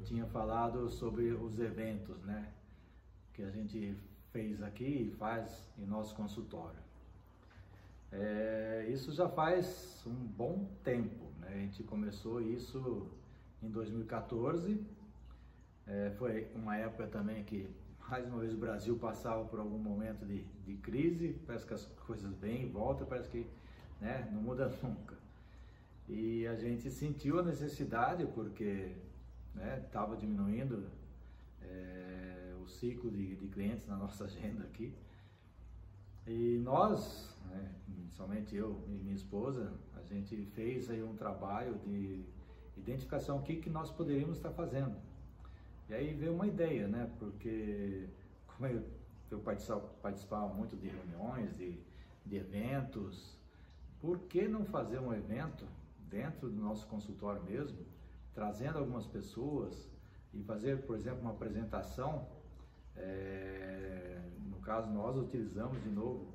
tinha falado sobre os eventos, né? Que a gente fez aqui e faz em nosso consultório. É, isso já faz um bom tempo, né? A gente começou isso em 2014. É, foi uma época também que, mais uma vez, o Brasil passava por algum momento de, de crise. Parece que as coisas vêm e voltam, parece que né, não muda nunca. E a gente sentiu a necessidade, porque estava né, diminuindo é, o ciclo de, de, clientes na nossa agenda aqui. E nós, né, somente eu e minha esposa, a gente fez aí um trabalho de identificação o que, que nós poderíamos estar fazendo. E aí veio uma ideia, né? Porque como eu, eu participava, participava muito de reuniões, de, de eventos, por que não fazer um evento dentro do nosso consultório mesmo, trazendo algumas pessoas e fazer, por exemplo, uma apresentação. É, no caso, nós utilizamos de novo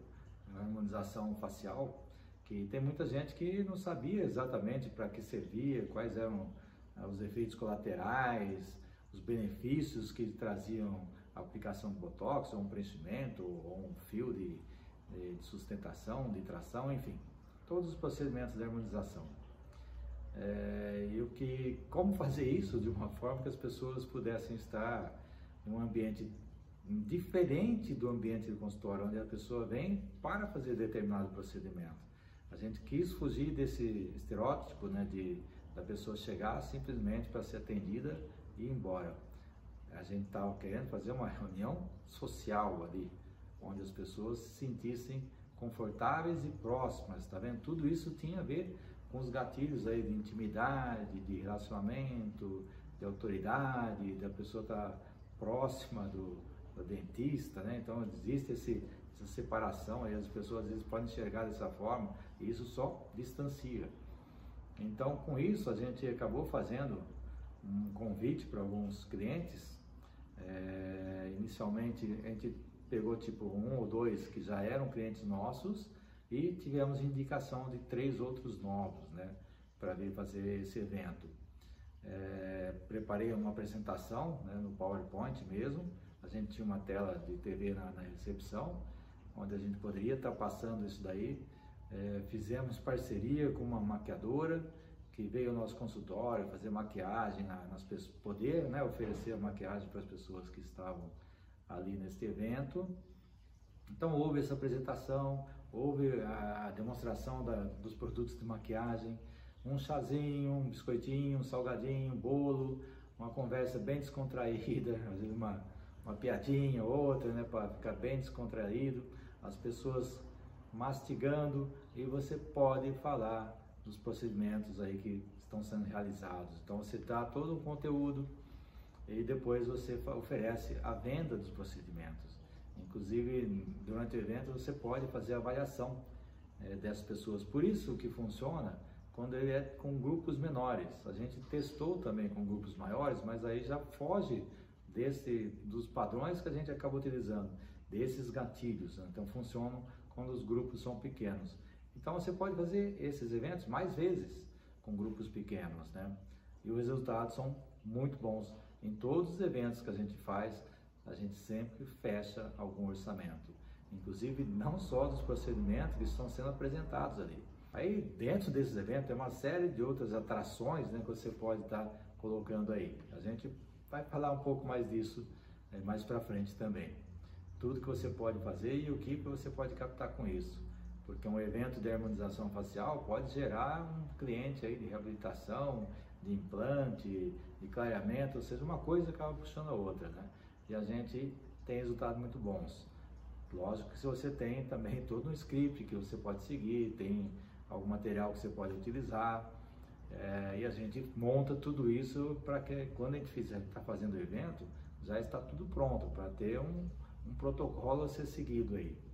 a harmonização facial, que tem muita gente que não sabia exatamente para que servia, quais eram ah, os efeitos colaterais, os benefícios que traziam a aplicação de botox, ou um preenchimento, ou um fio de, de sustentação, de tração, enfim, todos os procedimentos de harmonização. É, e o que, como fazer isso de uma forma que as pessoas pudessem estar em um ambiente diferente do ambiente do consultório, onde a pessoa vem para fazer determinado procedimento. A gente quis fugir desse estereótipo, né, de da pessoa chegar simplesmente para ser atendida e ir embora. A gente estava querendo fazer uma reunião social ali, onde as pessoas se sentissem confortáveis e próximas, tá vendo? Tudo isso tinha a ver com os gatilhos aí de intimidade, de relacionamento, de autoridade, da pessoa estar tá próxima do, do, dentista, né? Então existe esse, essa separação aí, as pessoas às vezes podem enxergar dessa forma e isso só distancia. Então com isso a gente acabou fazendo um convite para alguns clientes. É, inicialmente a gente pegou tipo um ou dois que já eram clientes nossos e tivemos indicação de três outros novos, né, para vir fazer esse evento. É, preparei uma apresentação né, no PowerPoint mesmo, a gente tinha uma tela de TV na, na recepção, onde a gente poderia estar tá passando isso daí. É, fizemos parceria com uma maquiadora que veio ao nosso consultório fazer maquiagem na, nas pessoas, poder né, oferecer a maquiagem para as pessoas que estavam ali neste evento. Então houve essa apresentação, houve a demonstração da, dos produtos de maquiagem, um chazinho, um biscoitinho, um salgadinho, um bolo, uma conversa bem descontraída, às vezes uma, uma piadinha, outra, né, para ficar bem descontraído, as pessoas mastigando e você pode falar dos procedimentos aí que estão sendo realizados. Então você dá todo o conteúdo e depois você oferece a venda dos procedimentos. Inclusive, durante o evento, você pode fazer avaliação é, dessas pessoas. Por isso que funciona quando ele é com grupos menores. A gente testou também com grupos maiores, mas aí já foge desse, dos padrões que a gente acaba utilizando, desses gatilhos. Né? Então, funcionam quando os grupos são pequenos. Então, você pode fazer esses eventos mais vezes com grupos pequenos, né? E os resultados são muito bons em todos os eventos que a gente faz a gente sempre fecha algum orçamento. Inclusive, não só dos procedimentos que estão sendo apresentados ali. Aí, dentro desses eventos, tem uma série de outras atrações né, que você pode estar colocando aí. A gente vai falar um pouco mais disso é, mais para frente também. Tudo que você pode fazer e o que você pode captar com isso. Porque um evento de harmonização facial pode gerar um cliente aí de reabilitação, de implante, de clareamento, ou seja, uma coisa acaba puxando a outra, né? E a gente tem resultados muito bons. Lógico que se você tem também todo um script que você pode seguir, tem algum material que você pode utilizar, é, e a gente monta tudo isso para que quando a gente está fazendo o evento, já está tudo pronto para ter um, um protocolo a ser seguido aí.